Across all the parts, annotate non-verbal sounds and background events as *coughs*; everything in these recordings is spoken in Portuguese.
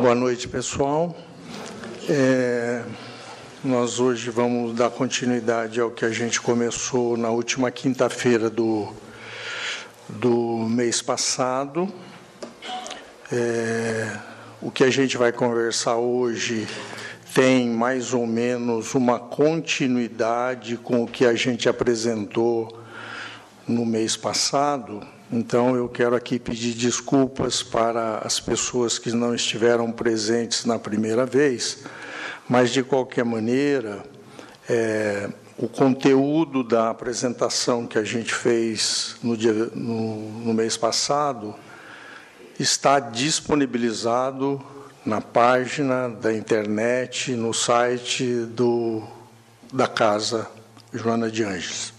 Boa noite, pessoal. É, nós hoje vamos dar continuidade ao que a gente começou na última quinta-feira do, do mês passado. É, o que a gente vai conversar hoje tem mais ou menos uma continuidade com o que a gente apresentou no mês passado. Então, eu quero aqui pedir desculpas para as pessoas que não estiveram presentes na primeira vez, mas, de qualquer maneira, é, o conteúdo da apresentação que a gente fez no, dia, no, no mês passado está disponibilizado na página da internet, no site do, da Casa Joana de Anjos.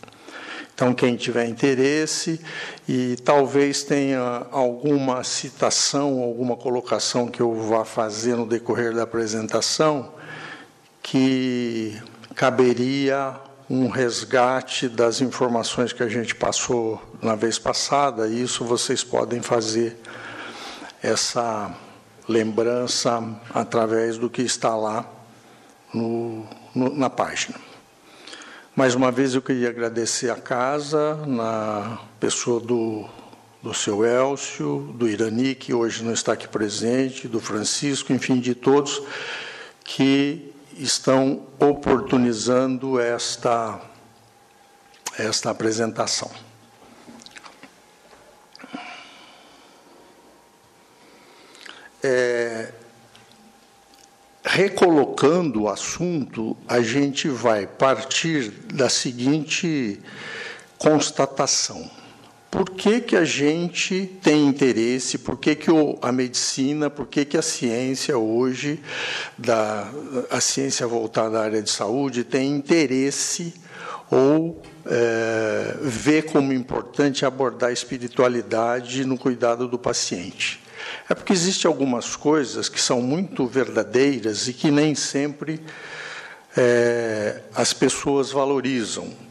Então, quem tiver interesse e talvez tenha alguma citação, alguma colocação que eu vá fazer no decorrer da apresentação, que caberia um resgate das informações que a gente passou na vez passada, e isso vocês podem fazer essa lembrança através do que está lá no, no, na página. Mais uma vez eu queria agradecer a casa, na pessoa do, do seu Elcio, do Irani, que hoje não está aqui presente, do Francisco, enfim, de todos que estão oportunizando esta, esta apresentação. É, recolocando o assunto, a gente vai partir da seguinte constatação. Por que, que a gente tem interesse, por que, que a medicina, por que, que a ciência hoje, da, a ciência voltada à área de saúde, tem interesse ou é, vê como importante abordar a espiritualidade no cuidado do paciente? É porque existem algumas coisas que são muito verdadeiras e que nem sempre é, as pessoas valorizam.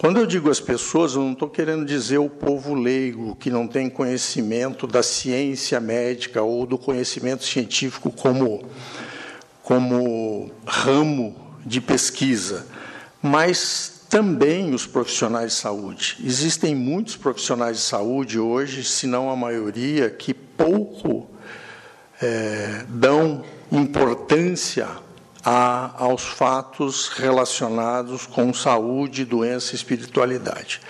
Quando eu digo as pessoas, eu não estou querendo dizer o povo leigo, que não tem conhecimento da ciência médica ou do conhecimento científico como, como ramo de pesquisa, mas também os profissionais de saúde. Existem muitos profissionais de saúde hoje, se não a maioria, que pouco é, dão importância a, aos fatos relacionados com saúde, doença e espiritualidade.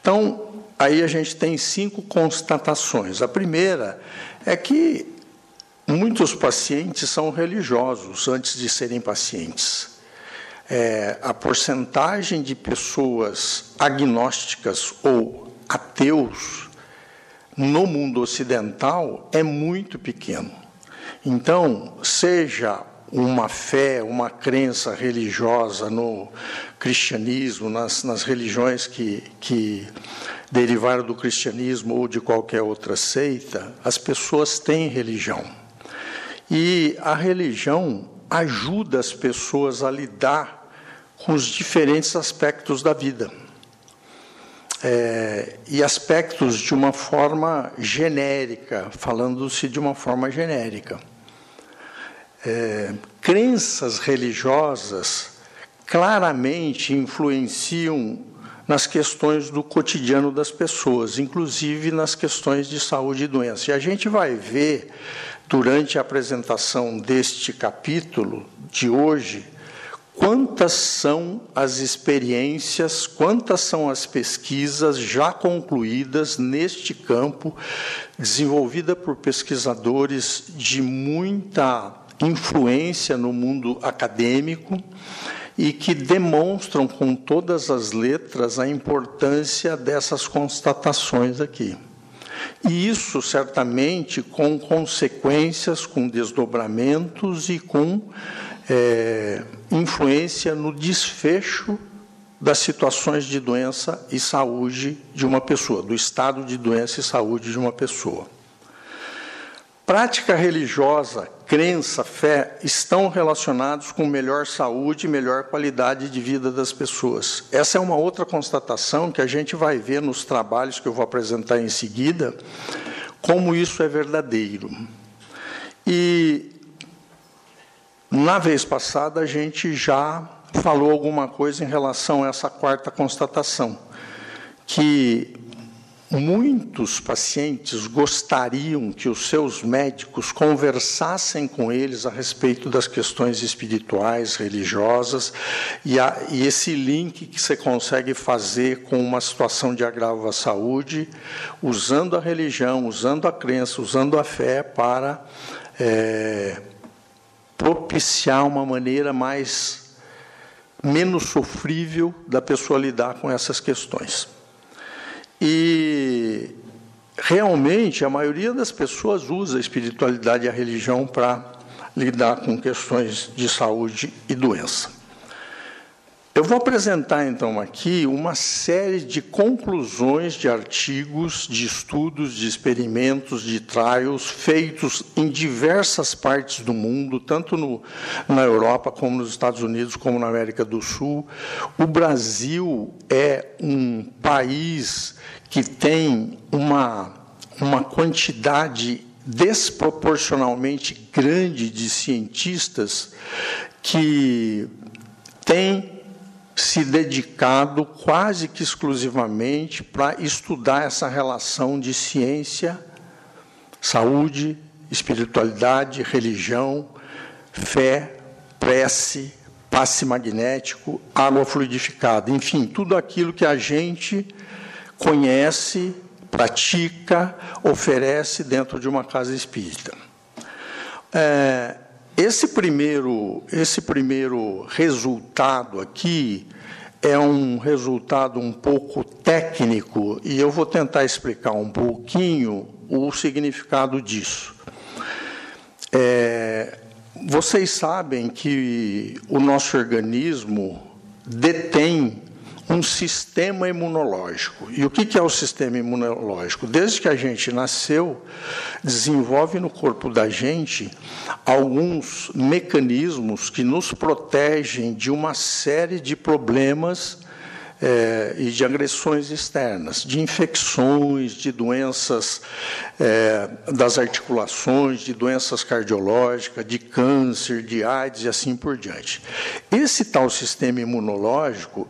Então, aí a gente tem cinco constatações. A primeira é que muitos pacientes são religiosos antes de serem pacientes. É, a porcentagem de pessoas agnósticas ou ateus no mundo ocidental é muito pequeno. Então, seja uma fé, uma crença religiosa no cristianismo, nas, nas religiões que, que derivaram do cristianismo ou de qualquer outra seita, as pessoas têm religião. E a religião ajuda as pessoas a lidar com os diferentes aspectos da vida é, e aspectos de uma forma genérica, falando-se de uma forma genérica. É, crenças religiosas claramente influenciam nas questões do cotidiano das pessoas, inclusive nas questões de saúde e doença. E a gente vai ver, durante a apresentação deste capítulo de hoje, quantas são as experiências, quantas são as pesquisas já concluídas neste campo, desenvolvida por pesquisadores de muita influência no mundo acadêmico e que demonstram com todas as letras a importância dessas constatações aqui. E isso certamente com consequências, com desdobramentos e com é, influência no desfecho das situações de doença e saúde de uma pessoa, do estado de doença e saúde de uma pessoa. Prática religiosa, crença, fé estão relacionados com melhor saúde e melhor qualidade de vida das pessoas. Essa é uma outra constatação que a gente vai ver nos trabalhos que eu vou apresentar em seguida, como isso é verdadeiro. E Na vez passada, a gente já falou alguma coisa em relação a essa quarta constatação, que Muitos pacientes gostariam que os seus médicos conversassem com eles a respeito das questões espirituais, religiosas, e, a, e, esse link que você consegue fazer com uma situação de agravo à saúde, usando a religião, usando a crença, usando a fé para é, propiciar uma maneira mais menos sofrível da pessoa lidar com essas questões. E realmente a maioria das pessoas usa a espiritualidade e a religião para lidar com questões de saúde e doença. Eu vou apresentar então aqui uma série de conclusões de artigos, de estudos, de experimentos, de trials feitos em diversas partes do mundo, tanto no, na Europa como nos Estados Unidos, como na América do Sul. O Brasil é um país que tem uma, uma quantidade desproporcionalmente grande de cientistas que têm se dedicado quase que exclusivamente para estudar essa relação de ciência, saúde, espiritualidade, religião, fé, prece, passe magnético, água fluidificada, enfim, tudo aquilo que a gente conhece, pratica, oferece dentro de uma casa espírita. É, esse primeiro, esse primeiro resultado aqui é um resultado um pouco técnico e eu vou tentar explicar um pouquinho o significado disso. É, vocês sabem que o nosso organismo detém um sistema imunológico. E o que é o sistema imunológico? Desde que a gente nasceu, desenvolve no corpo da gente alguns mecanismos que nos protegem de uma série de problemas é, e de agressões externas, de infecções, de doenças é, das articulações, de doenças cardiológicas, de câncer, de AIDS e assim por diante. Esse tal sistema imunológico,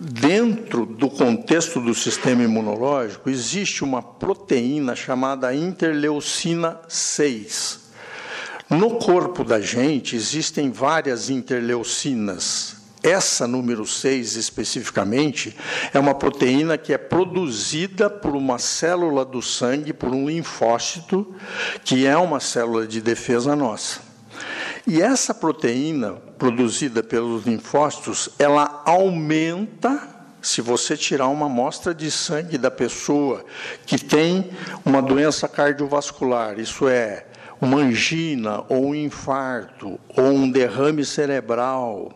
dentro do contexto do sistema imunológico, existe uma proteína chamada interleucina 6. No corpo da gente existem várias interleucinas, essa número 6 especificamente é uma proteína que é produzida por uma célula do sangue, por um linfócito, que é uma célula de defesa nossa. E essa proteína produzida pelos linfócitos, ela aumenta se você tirar uma amostra de sangue da pessoa que tem uma doença cardiovascular, isso é, uma angina, ou um infarto, ou um derrame cerebral,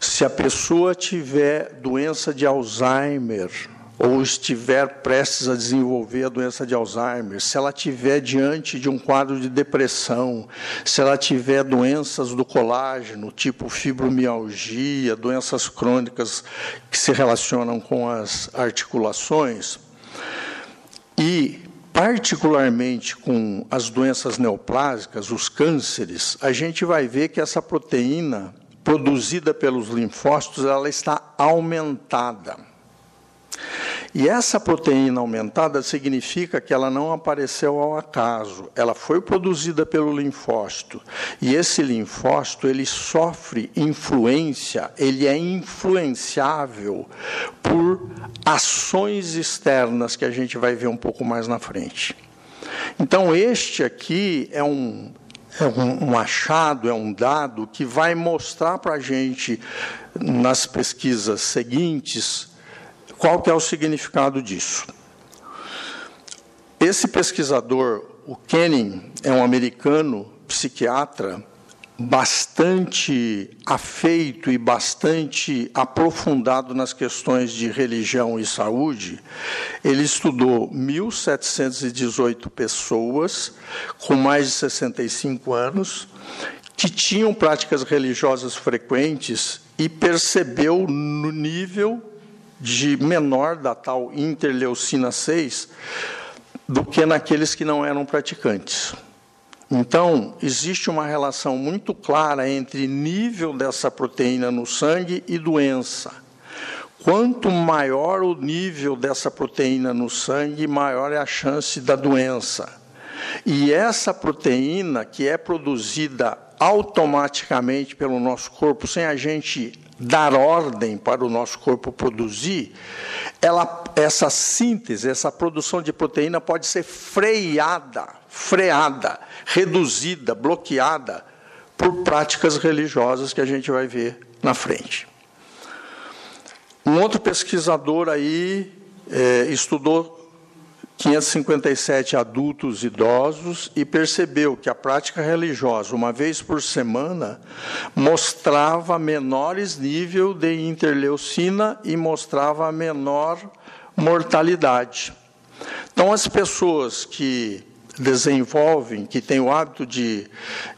se a pessoa tiver doença de Alzheimer, ou estiver prestes a desenvolver a doença de Alzheimer, se ela tiver diante de um quadro de depressão, se ela tiver doenças do colágeno, tipo fibromialgia, doenças crônicas que se relacionam com as articulações, e particularmente com as doenças neoplásicas, os cânceres, a gente vai ver que essa proteína produzida pelos linfócitos, ela está aumentada. E essa proteína aumentada significa que ela não apareceu ao acaso, ela foi produzida pelo linfócito. E esse linfócito, ele sofre influência, ele é influenciável por ações externas que a gente vai ver um pouco mais na frente. Então, este aqui é um, é um, um achado, é um dado que vai mostrar para a gente, nas pesquisas seguintes, qual que é o significado disso. Esse pesquisador, o Kenning, é um americano psiquiatra bastante afeito e bastante aprofundado nas questões de religião e saúde, ele estudou 1.718 pessoas com mais de 65 anos que tinham práticas religiosas frequentes e percebeu no nível de menor da tal interleucina 6 do que naqueles que não eram praticantes. Então, existe uma relação muito clara entre nível dessa proteína no sangue e doença. Quanto maior o nível dessa proteína no sangue, maior é a chance da doença. E essa proteína, que é produzida automaticamente pelo nosso corpo, sem a gente dar ordem para o nosso corpo produzir, ela, essa síntese, essa produção de proteína pode ser freada, freada, reduzida, bloqueada por práticas religiosas que a gente vai ver na frente. Um outro pesquisador aí é, estudou 557 adultos idosos e percebeu que a prática religiosa, uma vez por semana, mostrava menores níveis de interleucina e mostrava menor mortalidade. Então, as pessoas que desenvolvem, que têm o hábito de,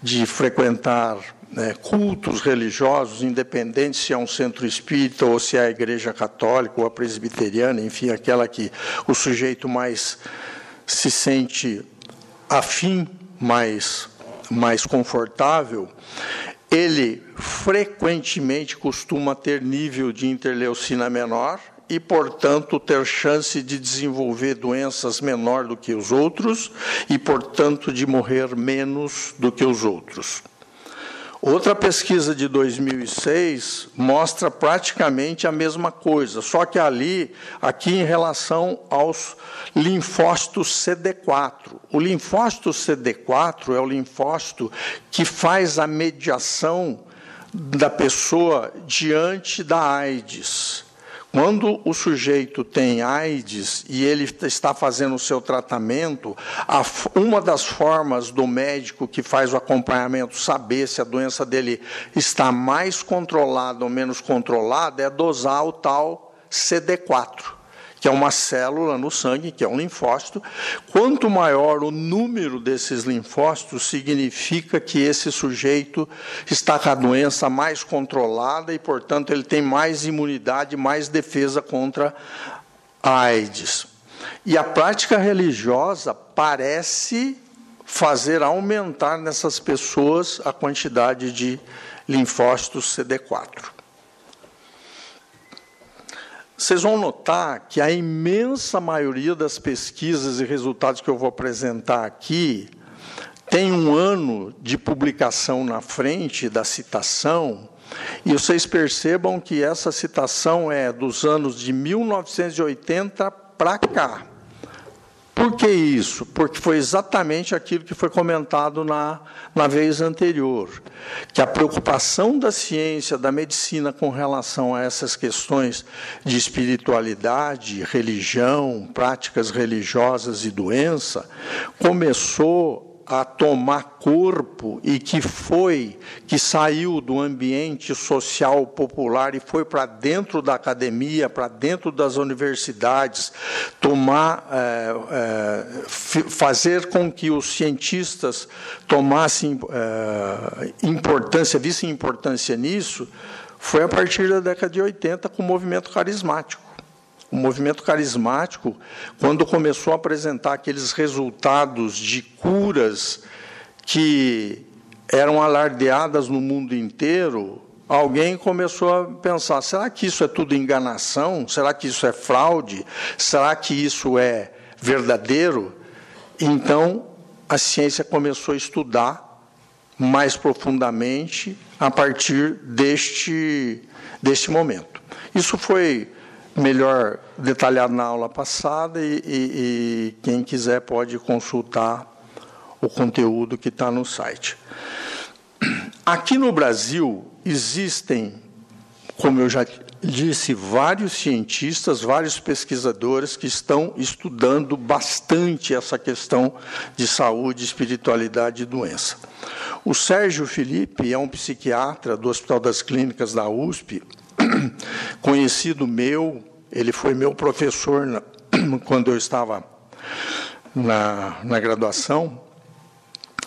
de frequentar né, cultos religiosos, independente se é um centro espírita ou se é a igreja católica ou a presbiteriana, enfim, aquela que o sujeito mais se sente afim, mais, mais confortável, ele frequentemente costuma ter nível de interleucina menor e, portanto, ter chance de desenvolver doenças menor do que os outros e, portanto, de morrer menos do que os outros. Outra pesquisa de 2006 mostra praticamente a mesma coisa, só que ali, aqui em relação aos linfócitos CD4. O linfócito CD4 é o linfócito que faz a mediação da pessoa diante da AIDS. Quando o sujeito tem AIDS e ele está fazendo o seu tratamento, uma das formas do médico que faz o acompanhamento saber se a doença dele está mais controlada ou menos controlada é dosar o tal CD4 que é uma célula no sangue, que é um linfócito. Quanto maior o número desses linfócitos, significa que esse sujeito está com a doença mais controlada e, portanto, ele tem mais imunidade, mais defesa contra a AIDS. E a prática religiosa parece fazer aumentar nessas pessoas a quantidade de linfócitos CD4. Vocês vão notar que a imensa maioria das pesquisas e resultados que eu vou apresentar aqui tem um ano de publicação na frente da citação, e vocês percebam que essa citação é dos anos de 1980 para cá. Por que isso? Porque foi exatamente aquilo que foi comentado na, na vez anterior, que a preocupação da ciência, da medicina com relação a essas questões de espiritualidade, religião, práticas religiosas e doença, começou a tomar corpo e que foi, que saiu do ambiente social popular e foi para dentro da academia, para dentro das universidades, tomar, é, é, fazer com que os cientistas tomassem é, importância, vissem importância nisso, foi a partir da década de 80 com o movimento carismático o movimento carismático, quando começou a apresentar aqueles resultados de curas que eram alardeadas no mundo inteiro, alguém começou a pensar: será que isso é tudo enganação? Será que isso é fraude? Será que isso é verdadeiro? Então, a ciência começou a estudar mais profundamente a partir deste, deste momento. Isso foi melhor detalhado na aula passada e, e, e quem quiser pode consultar o conteúdo que está no site. Aqui no Brasil existem, como eu já disse, vários cientistas, vários pesquisadores que estão estudando bastante essa questão de saúde, espiritualidade e doença. O Sérgio Felipe é um psiquiatra do Hospital das Clínicas da USP *coughs* conhecido meu, ele foi meu professor na, *coughs* quando eu estava na, na graduação,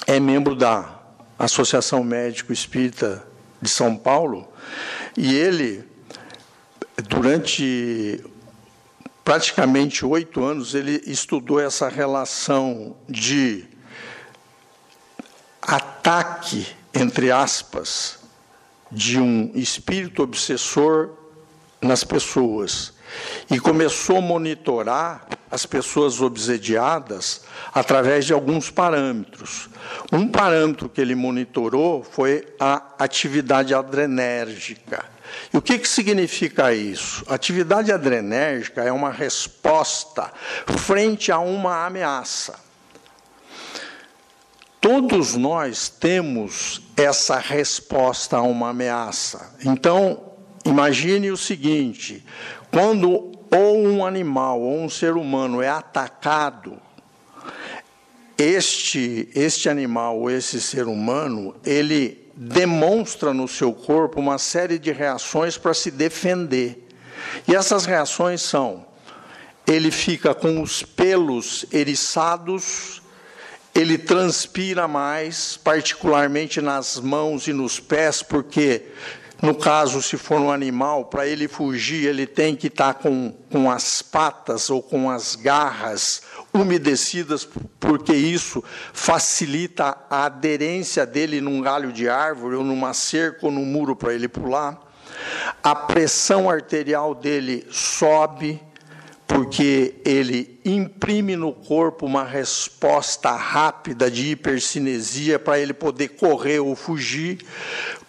é membro da Associação Médico Espírita de São Paulo, e ele, durante praticamente oito anos, ele estudou essa relação de ataque, entre aspas, de um espírito obsessor nas pessoas e começou a monitorar as pessoas obsediadas através de alguns parâmetros. Um parâmetro que ele monitorou foi a atividade adrenérgica. E o que, que significa isso? Atividade adrenérgica é uma resposta frente a uma ameaça. Todos nós temos essa resposta a uma ameaça. Então, imagine o seguinte: quando ou um animal ou um ser humano é atacado, este, este animal ou esse ser humano, ele demonstra no seu corpo uma série de reações para se defender. E essas reações são: ele fica com os pelos eriçados, ele transpira mais, particularmente nas mãos e nos pés, porque no caso, se for um animal, para ele fugir, ele tem que estar tá com, com as patas ou com as garras umedecidas, porque isso facilita a aderência dele num galho de árvore, ou numa cerca, ou num muro para ele pular. A pressão arterial dele sobe, porque ele imprime no corpo uma resposta rápida de hipercinesia para ele poder correr ou fugir,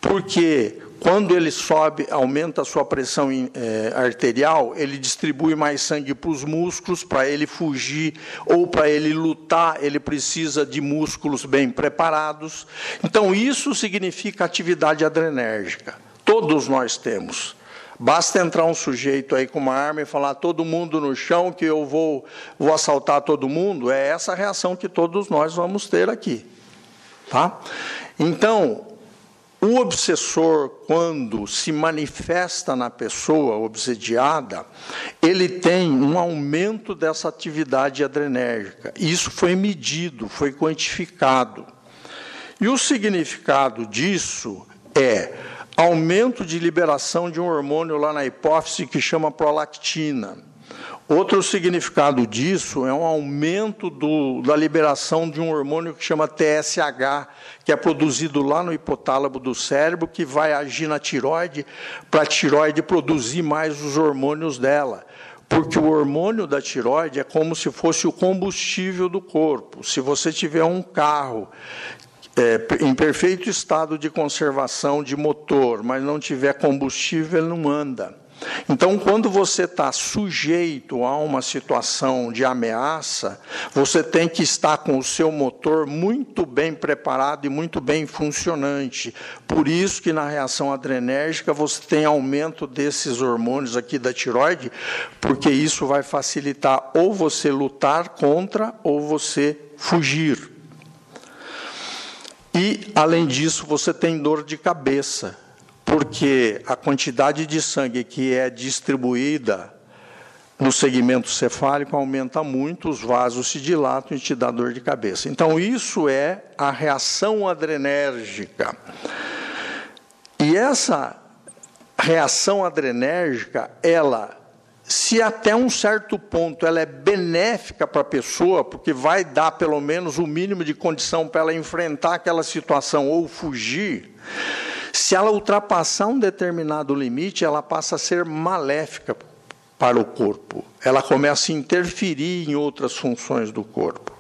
porque quando ele sobe, aumenta a sua pressão é, arterial, ele distribui mais sangue para os músculos, para ele fugir ou para ele lutar, ele precisa de músculos bem preparados. Então, isso significa atividade adrenérgica. Todos nós temos. Basta entrar um sujeito aí com uma arma e falar todo mundo no chão que eu vou, vou assaltar todo mundo. É essa a reação que todos nós vamos ter aqui. Tá? Então, o obsessor, quando se manifesta na pessoa obsediada, ele tem um aumento dessa atividade adrenérgica. Isso foi medido, foi quantificado. E o significado disso é aumento de liberação de um hormônio lá na hipófise que chama prolactina. Outro significado disso é um aumento do, da liberação de um hormônio que chama TSH, que é produzido lá no hipotálamo do cérebro, que vai agir na tiroide, para a tiroide produzir mais os hormônios dela. Porque o hormônio da tiroide é como se fosse o combustível do corpo. Se você tiver um carro é, em perfeito estado de conservação de motor, mas não tiver combustível, ele não anda. Então, quando você está sujeito a uma situação de ameaça, você tem que estar com o seu motor muito bem preparado e muito bem funcionante. Por isso que na reação adrenérgica você tem aumento desses hormônios aqui da tiroide, porque isso vai facilitar ou você lutar contra ou você fugir. E, além disso, você tem dor de cabeça porque a quantidade de sangue que é distribuída no segmento cefálico aumenta muito, os vasos se dilatam e te dá dor de cabeça. Então, isso é a reação adrenérgica. E essa reação adrenérgica, ela, se até um certo ponto ela é benéfica para a pessoa, porque vai dar pelo menos o mínimo de condição para ela enfrentar aquela situação ou fugir, se ela ultrapassar um determinado limite, ela passa a ser maléfica para o corpo. Ela começa a interferir em outras funções do corpo.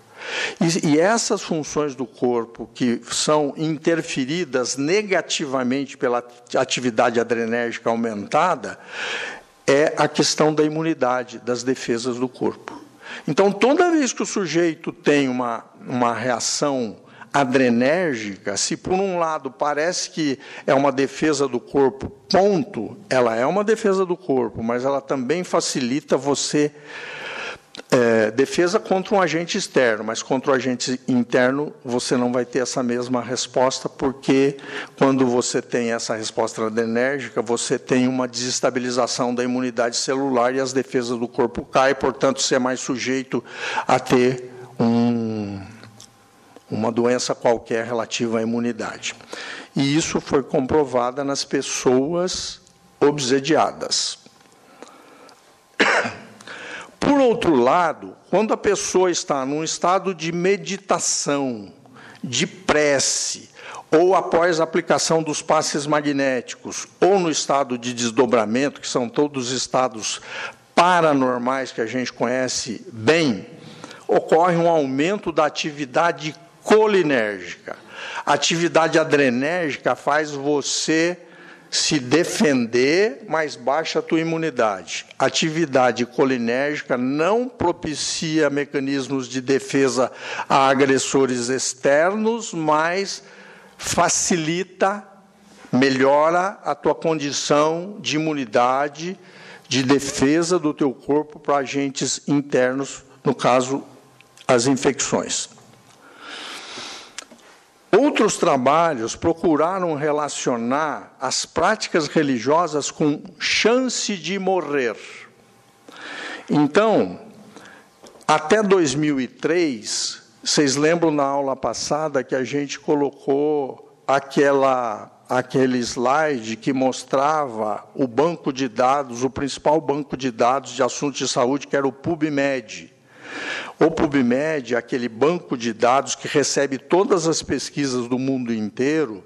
E, essas funções do corpo que são interferidas negativamente pela atividade adrenérgica aumentada é a questão da imunidade, das defesas do corpo. Então, toda vez que o sujeito tem uma, uma reação adrenérgica, se por um lado parece que é uma defesa do corpo, ponto, ela é uma defesa do corpo, mas ela também facilita você. É, defesa contra um agente externo, mas contra o agente interno você não vai ter essa mesma resposta, porque quando você tem essa resposta adrenérgica, você tem uma desestabilização da imunidade celular e as defesas do corpo caem, portanto, você é mais sujeito a ter um uma doença qualquer relativa à imunidade. E isso foi comprovado nas pessoas obsediadas. Por outro lado, quando a pessoa está num estado de meditação de prece, ou após a aplicação dos passes magnéticos, ou no estado de desdobramento, que são todos os estados paranormais que a gente conhece bem, ocorre um aumento da atividade colinérgica. A atividade adrenérgica faz você se defender, mas baixa a tua imunidade. Atividade colinérgica não propicia mecanismos de defesa a agressores externos, mas facilita, melhora a tua condição de imunidade, de defesa do teu corpo para agentes internos, no caso, as infecções. Outros trabalhos procuraram relacionar as práticas religiosas com chance de morrer. Então, até 2003, vocês lembram na aula passada que a gente colocou aquela aquele slide que mostrava o banco de dados, o principal banco de dados de assuntos de saúde, que era o PubMed. O PubMed, aquele banco de dados que recebe todas as pesquisas do mundo inteiro,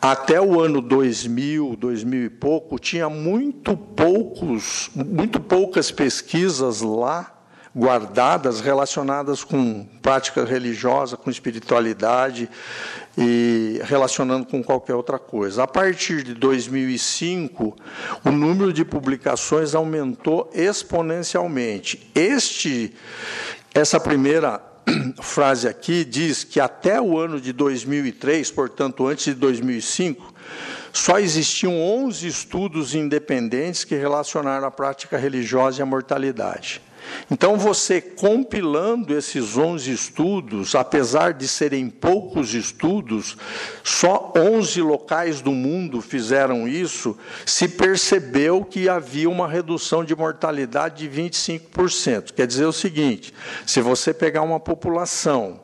até o ano 2000, 2000 e pouco, tinha muito poucos, muito poucas pesquisas lá guardadas relacionadas com prática religiosa, com espiritualidade e relacionando com qualquer outra coisa. A partir de 2005, o número de publicações aumentou exponencialmente. Este essa primeira *clears throat* frase aqui diz que até o ano de 2003, portanto antes de 2005, só existiam 11 estudos independentes que relacionaram a prática religiosa e a mortalidade. Então, você compilando esses 11 estudos, apesar de serem poucos estudos, só 11 locais do mundo fizeram isso, se percebeu que havia uma redução de mortalidade de 25%. Quer dizer o seguinte: se você pegar uma população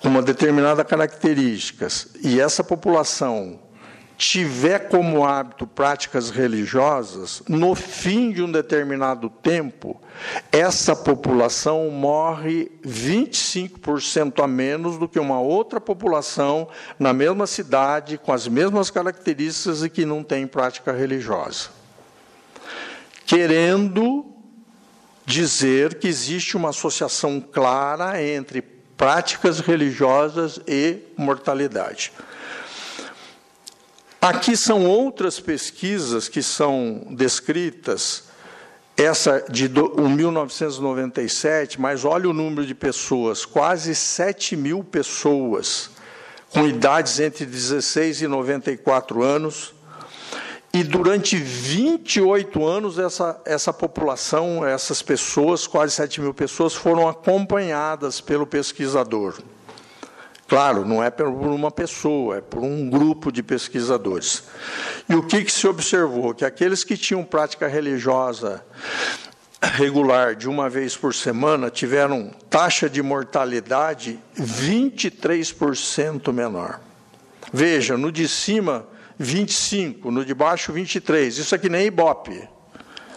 com uma determinada características e essa população tiver como hábito práticas religiosas, no fim de um determinado tempo, essa população morre 25% a menos do que uma outra população na mesma cidade, com as mesmas características e que não tem prática religiosa. Querendo dizer que existe uma associação clara entre práticas religiosas e mortalidade. Aqui são outras pesquisas que são descritas, essa de 1997, mas olha o número de pessoas, quase 7 mil pessoas, com idades entre 16 e 94 anos, e durante 28 anos, essa, essa população, essas pessoas, quase 7 mil pessoas, foram acompanhadas pelo pesquisador. Claro, não é por uma pessoa, é por um grupo de pesquisadores. E o que, que se observou? Que aqueles que tinham prática religiosa regular de uma vez por semana tiveram taxa de mortalidade 23% menor. Veja, no de cima, 25, no de baixo, 23. Isso aqui nem Ibope.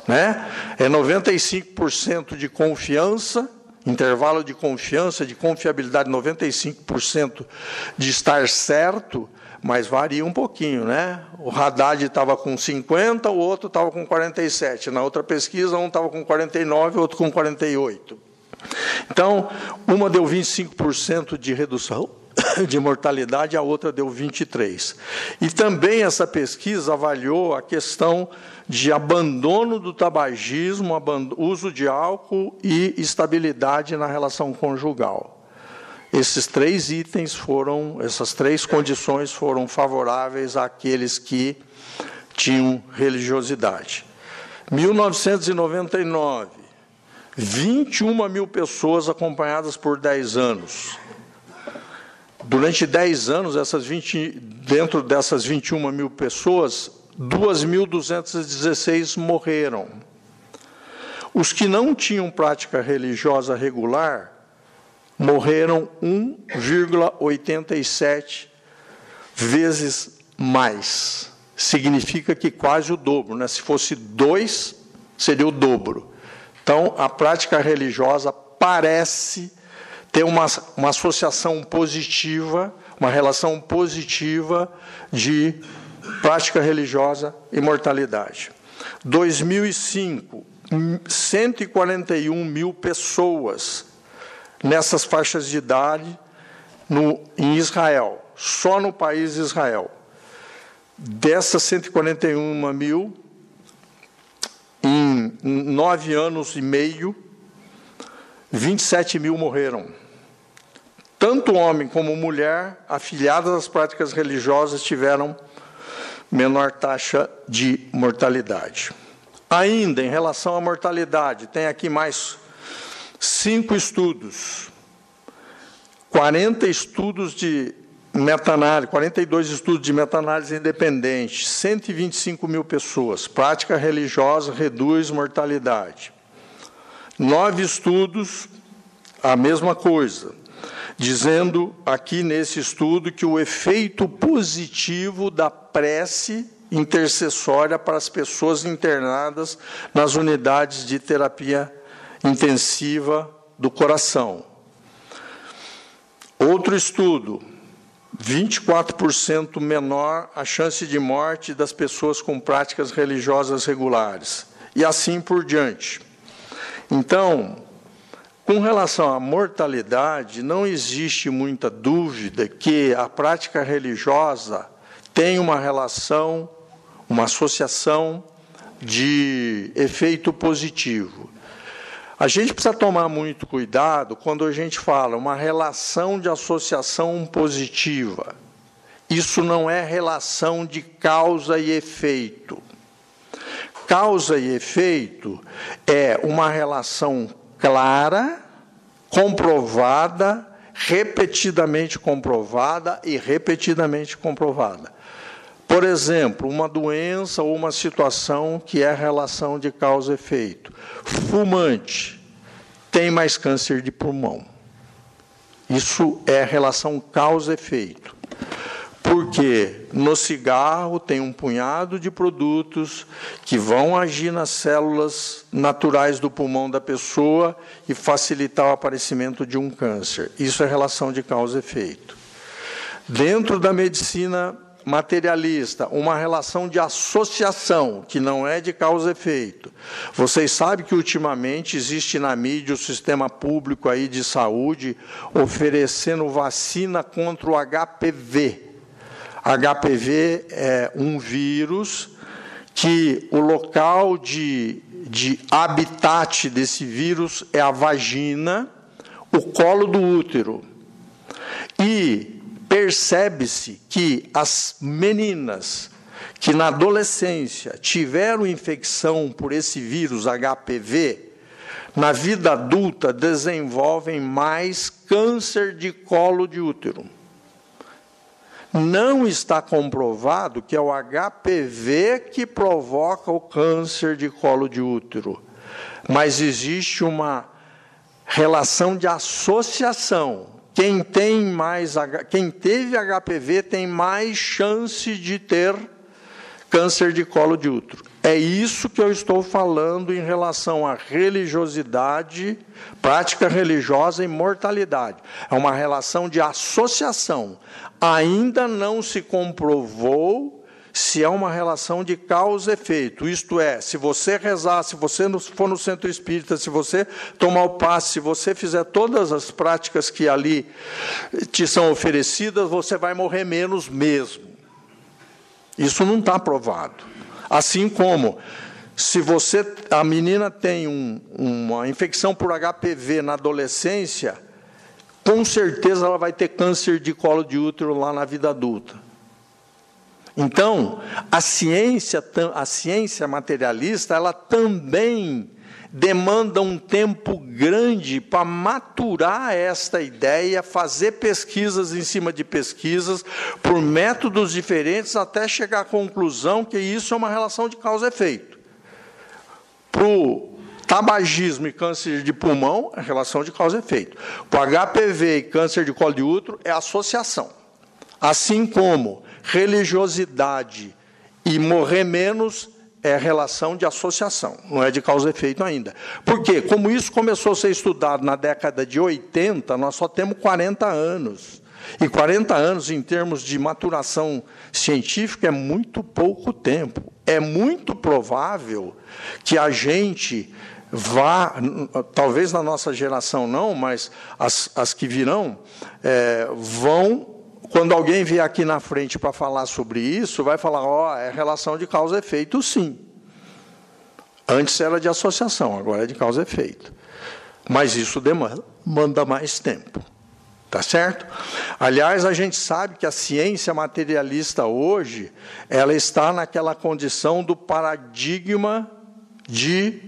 Né? É 95% de confiança intervalo de confiança, de confiabilidade 95% de estar certo, mas varia um pouquinho, né? O Haddad estava com 50, o outro estava com 47. Na outra pesquisa, um estava com 49, o outro com 48. Então, uma deu 25% de redução *laughs* de mortalidade, a outra deu 23. E também essa pesquisa avaliou a questão de abandono do tabagismo, uso de álcool e estabilidade na relação conjugal. Esses três itens foram, essas três condições foram favoráveis àqueles que tinham religiosidade. 1999, 21 mil pessoas acompanhadas por 10 anos. Durante 10 anos, essas 20, dentro dessas 21 mil pessoas, 2.216 morreram. Os que não tinham prática religiosa regular morreram 1,87 vezes mais. Significa que quase o dobro. Né? Se fosse dois, seria o dobro. Então, a prática religiosa parece tem uma, uma associação positiva, uma relação positiva de prática religiosa e mortalidade. 2005, 141 mil pessoas nessas faixas de idade no, em Israel, só no país Israel. Dessas 141 mil, em nove anos e meio, 27 mil morreram. Tanto homem como mulher, afiliadas às práticas religiosas, tiveram menor taxa de mortalidade. Ainda em relação à mortalidade, tem aqui mais cinco estudos, 40 estudos de meta-análise, 42 estudos de meta-análise independente, 125 mil pessoas. Prática religiosa reduz mortalidade. Nove estudos, a mesma coisa, dizendo aqui nesse estudo que o efeito positivo da prece intercessória para as pessoas internadas nas unidades de terapia intensiva do coração. Outro estudo, 24% menor a chance de morte das pessoas com práticas religiosas regulares. E assim por diante. Então, com relação à mortalidade, não existe muita dúvida que a prática religiosa tem uma relação, uma associação de efeito positivo. A gente precisa tomar muito cuidado quando a gente fala uma relação de associação positiva. Isso não é relação de causa e efeito. Causa e efeito é uma relação clara, comprovada, repetidamente comprovada e repetidamente comprovada. Por exemplo, uma doença ou uma situação que é relação de causa e efeito. Fumante tem mais câncer de pulmão. Isso é relação causa-efeito porque no cigarro tem um punhado de produtos que vão agir nas células naturais do pulmão da pessoa e facilitar o aparecimento de um câncer. Isso é relação de causa e efeito. Dentro da medicina materialista, uma relação de associação, que não é de causa e efeito. Vocês sabem que ultimamente existe na mídia o sistema público aí de saúde oferecendo vacina contra o HPV HPV é um vírus que o local de, de habitat desse vírus é a vagina, o colo do útero. E percebe-se que as meninas que na adolescência tiveram infecção por esse vírus HPV, na vida adulta desenvolvem mais câncer de colo de útero. Não está comprovado que é o HPV que provoca o câncer de colo de útero, mas existe uma relação de associação. Quem tem mais, quem teve HPV tem mais chance de ter câncer de colo de útero. É isso que eu estou falando em relação à religiosidade, prática religiosa e mortalidade. É uma relação de associação ainda não se comprovou se é uma relação de causa e efeito. Isto é, se você rezar, se você for no centro espírita, se você tomar o passe, se você fizer todas as práticas que ali te são oferecidas, você vai morrer menos mesmo. Isso não está provado. Assim como se você a menina tem um, uma infecção por HPV na adolescência, com certeza ela vai ter câncer de colo de útero lá na vida adulta. Então, a ciência, a ciência materialista, ela também demanda um tempo grande para maturar esta ideia, fazer pesquisas em cima de pesquisas, por métodos diferentes, até chegar à conclusão que isso é uma relação de causa e efeito. Para o Tabagismo e câncer de pulmão é relação de causa e efeito. Para HPV e câncer de colo de útero é associação. Assim como religiosidade e morrer menos é relação de associação, não é de causa e efeito ainda. Por quê? Como isso começou a ser estudado na década de 80, nós só temos 40 anos. E 40 anos, em termos de maturação científica, é muito pouco tempo. É muito provável que a gente vá, talvez na nossa geração não, mas as, as que virão, é, vão quando alguém vier aqui na frente para falar sobre isso, vai falar: ó, oh, é relação de causa e efeito, sim. Antes era de associação, agora é de causa e efeito. Mas isso demanda mais tempo. Tá certo? Aliás, a gente sabe que a ciência materialista hoje, ela está naquela condição do paradigma de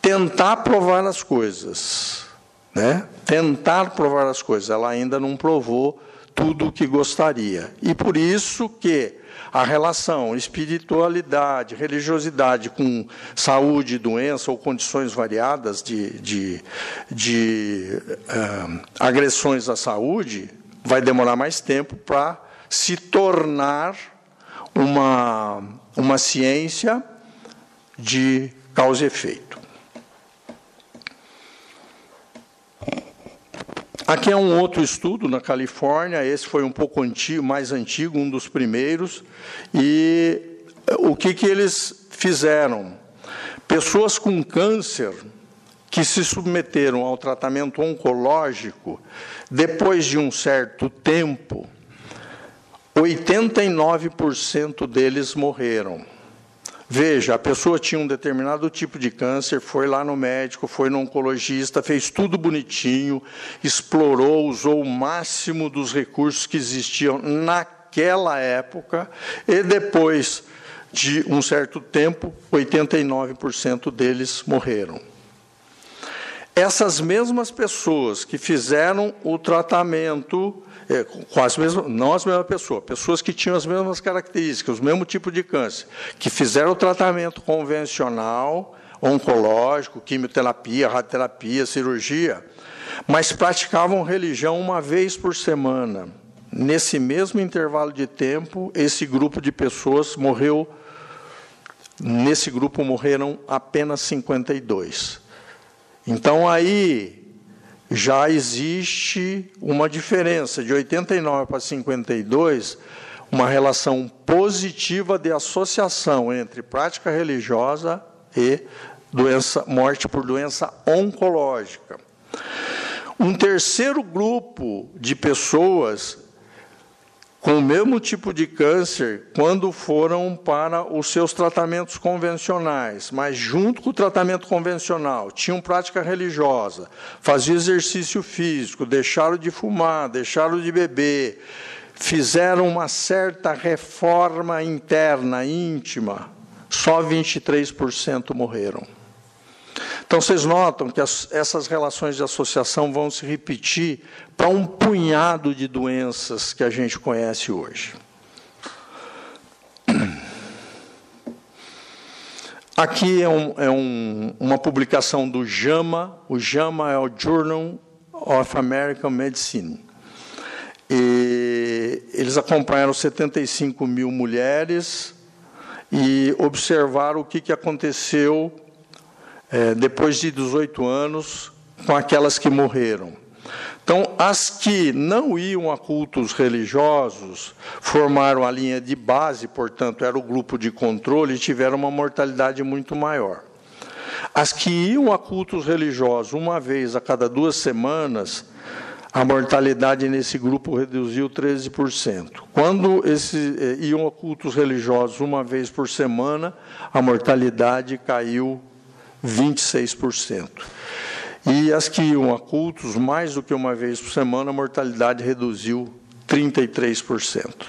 tentar provar as coisas, né? Tentar provar as coisas. Ela ainda não provou tudo o que gostaria. E por isso que a relação espiritualidade, religiosidade com saúde, doença ou condições variadas de, de, de uh, agressões à saúde vai demorar mais tempo para se tornar uma, uma ciência de causa e efeito. Aqui é um outro estudo na Califórnia, esse foi um pouco antigo, mais antigo, um dos primeiros, e o que, que eles fizeram? Pessoas com câncer que se submeteram ao tratamento oncológico, depois de um certo tempo, 89% deles morreram. Veja, a pessoa tinha um determinado tipo de câncer, foi lá no médico, foi no oncologista, fez tudo bonitinho, explorou, usou o máximo dos recursos que existiam naquela época, e depois de um certo tempo, 89% deles morreram. Essas mesmas pessoas que fizeram o tratamento é, com as mesmas, não as mesmas pessoas, pessoas que tinham as mesmas características, o mesmo tipo de câncer, que fizeram o tratamento convencional, oncológico, quimioterapia, radioterapia, cirurgia, mas praticavam religião uma vez por semana. Nesse mesmo intervalo de tempo, esse grupo de pessoas morreu. Nesse grupo morreram apenas 52. Então aí já existe uma diferença de 89 para 52, uma relação positiva de associação entre prática religiosa e doença, morte por doença oncológica. Um terceiro grupo de pessoas com o mesmo tipo de câncer quando foram para os seus tratamentos convencionais, mas junto com o tratamento convencional, tinham prática religiosa, faziam exercício físico, deixaram de fumar, deixaram de beber, fizeram uma certa reforma interna, íntima, só 23% morreram. Então vocês notam que as, essas relações de associação vão se repetir para um punhado de doenças que a gente conhece hoje. Aqui é, um, é um, uma publicação do JAMA. O JAMA é o Journal of American Medicine. E eles acompanharam 75 mil mulheres e observaram o que, que aconteceu é, depois de 18 anos, com aquelas que morreram. Então, as que não iam a cultos religiosos formaram a linha de base, portanto, era o grupo de controle e tiveram uma mortalidade muito maior. As que iam a cultos religiosos uma vez a cada duas semanas, a mortalidade nesse grupo reduziu 13%. Quando esse, eh, iam a cultos religiosos uma vez por semana, a mortalidade caiu 26%. E as que iam a cultos mais do que uma vez por semana, a mortalidade reduziu 33%.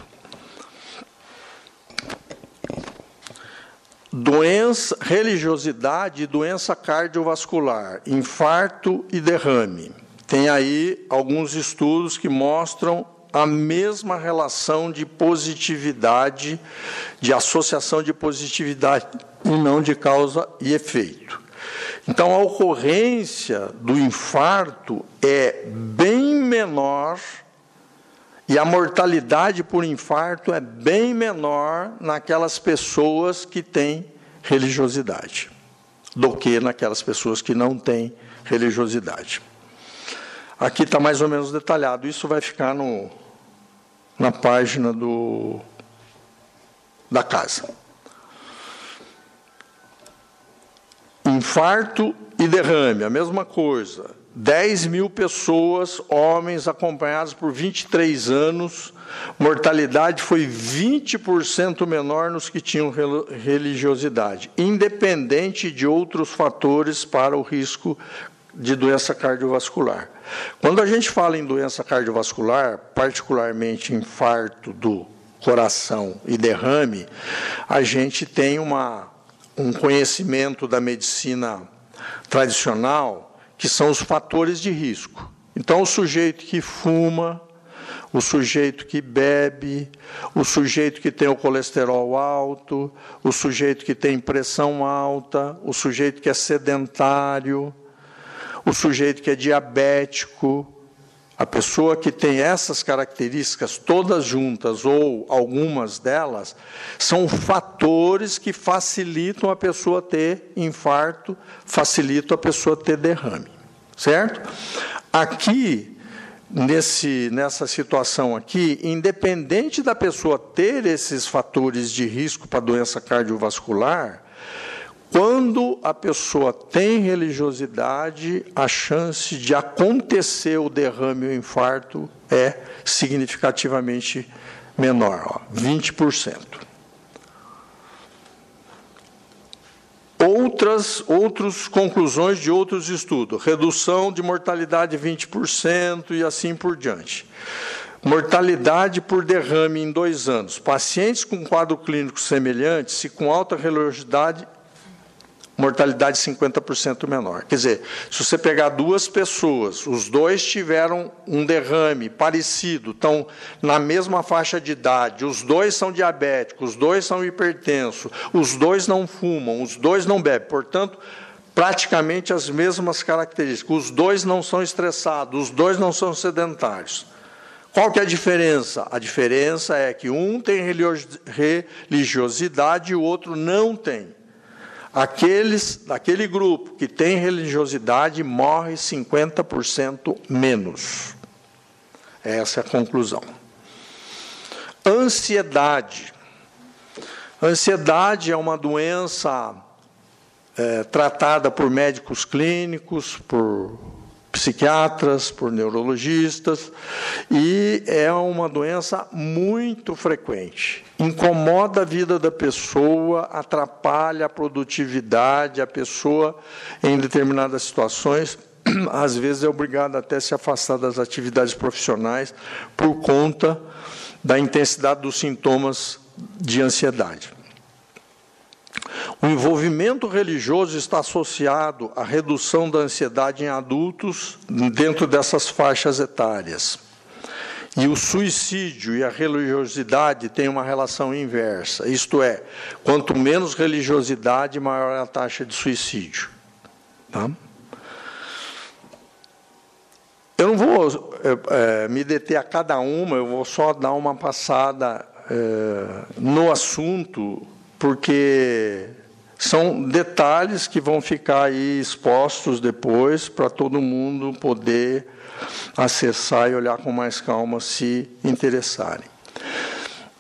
Doença, religiosidade e doença cardiovascular, infarto e derrame. Tem aí alguns estudos que mostram a mesma relação de positividade, de associação de positividade e não de causa e efeito. Então, a ocorrência do infarto é bem menor e a mortalidade por infarto é bem menor naquelas pessoas que têm religiosidade do que naquelas pessoas que não têm religiosidade. Aqui está mais ou menos detalhado. Isso vai ficar no, na página do, da casa. Infarto e derrame, a mesma coisa. 10 mil pessoas, homens, acompanhados por 23 anos, mortalidade foi 20% menor nos que tinham religiosidade, independente de outros fatores para o risco de doença cardiovascular. Quando a gente fala em doença cardiovascular, particularmente infarto do coração e derrame, a gente tem uma, um conhecimento da medicina tradicional que são os fatores de risco. Então, o sujeito que fuma, o sujeito que bebe, o sujeito que tem o colesterol alto, o sujeito que tem pressão alta, o sujeito que é sedentário, o sujeito que é diabético, a pessoa que tem essas características todas juntas ou algumas delas são fatores que facilitam a pessoa ter infarto, facilitam a pessoa ter derrame, certo? Aqui nesse nessa situação aqui, independente da pessoa ter esses fatores de risco para doença cardiovascular, quando a pessoa tem religiosidade, a chance de acontecer o derrame ou infarto é significativamente menor, ó, 20%. Outras outras conclusões de outros estudos, redução de mortalidade 20% e assim por diante. Mortalidade por derrame em dois anos. Pacientes com quadro clínico semelhante, se com alta religiosidade, mortalidade 50% menor. Quer dizer, se você pegar duas pessoas, os dois tiveram um derrame parecido, estão na mesma faixa de idade, os dois são diabéticos, os dois são hipertensos, os dois não fumam, os dois não bebem, portanto, praticamente as mesmas características. Os dois não são estressados, os dois não são sedentários. Qual que é a diferença? A diferença é que um tem religiosidade e o outro não tem. Aqueles daquele grupo que tem religiosidade morre 50% menos. Essa é a conclusão. Ansiedade. Ansiedade é uma doença é, tratada por médicos clínicos, por psiquiatras, por neurologistas, e é uma doença muito frequente. Incomoda a vida da pessoa, atrapalha a produtividade, a pessoa, em determinadas situações, *clears throat* às vezes é obrigada até a se afastar das atividades profissionais por conta da intensidade dos sintomas de ansiedade. O envolvimento religioso está associado à redução da ansiedade em adultos dentro dessas faixas etárias. E o suicídio e a religiosidade têm uma relação inversa, isto é, quanto menos religiosidade, maior é a taxa de suicídio. Tá? Eu não vou é, é, me deter a cada uma, eu vou só dar uma passada é, no assunto, porque são detalhes que vão ficar aí expostos depois para todo mundo poder acessar e olhar com mais calma se interessarem.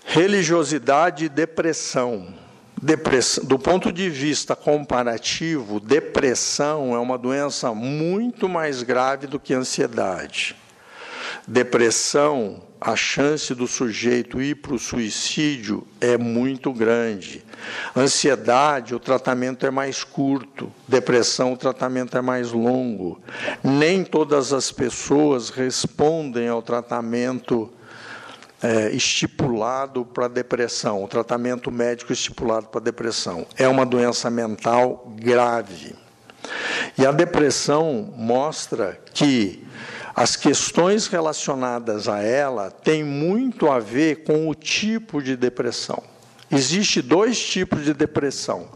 Religiosidade e depressão. depressão. Do ponto de vista comparativo, depressão é uma doença muito mais grave do que ansiedade. Depressão a chance do sujeito ir para o suicídio é muito grande. Ansiedade, o tratamento é mais curto. Depressão, o tratamento é mais longo. Nem todas as pessoas respondem ao tratamento é, estipulado para depressão, o tratamento médico estipulado para depressão. É uma doença mental grave. E a depressão mostra que as questões relacionadas a ela têm muito a ver com o tipo de depressão. Existe dois tipos de depressão: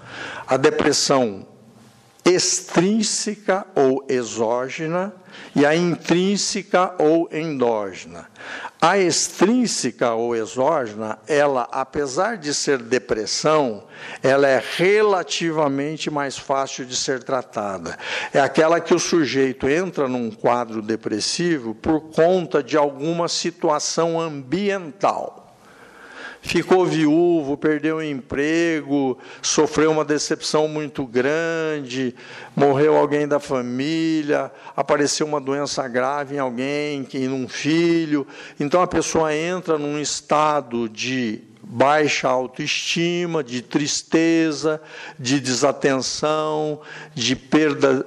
a depressão extrínseca ou exógena e a intrínseca ou endógena. A extrínseca ou exógena, ela, apesar de ser depressão, ela é relativamente mais fácil de ser tratada. É aquela que o sujeito entra num quadro depressivo por conta de alguma situação ambiental ficou viúvo, perdeu o emprego, sofreu uma decepção muito grande, morreu alguém da família, apareceu uma doença grave em alguém, em um filho. Então a pessoa entra num estado de baixa autoestima, de tristeza, de desatenção, de perda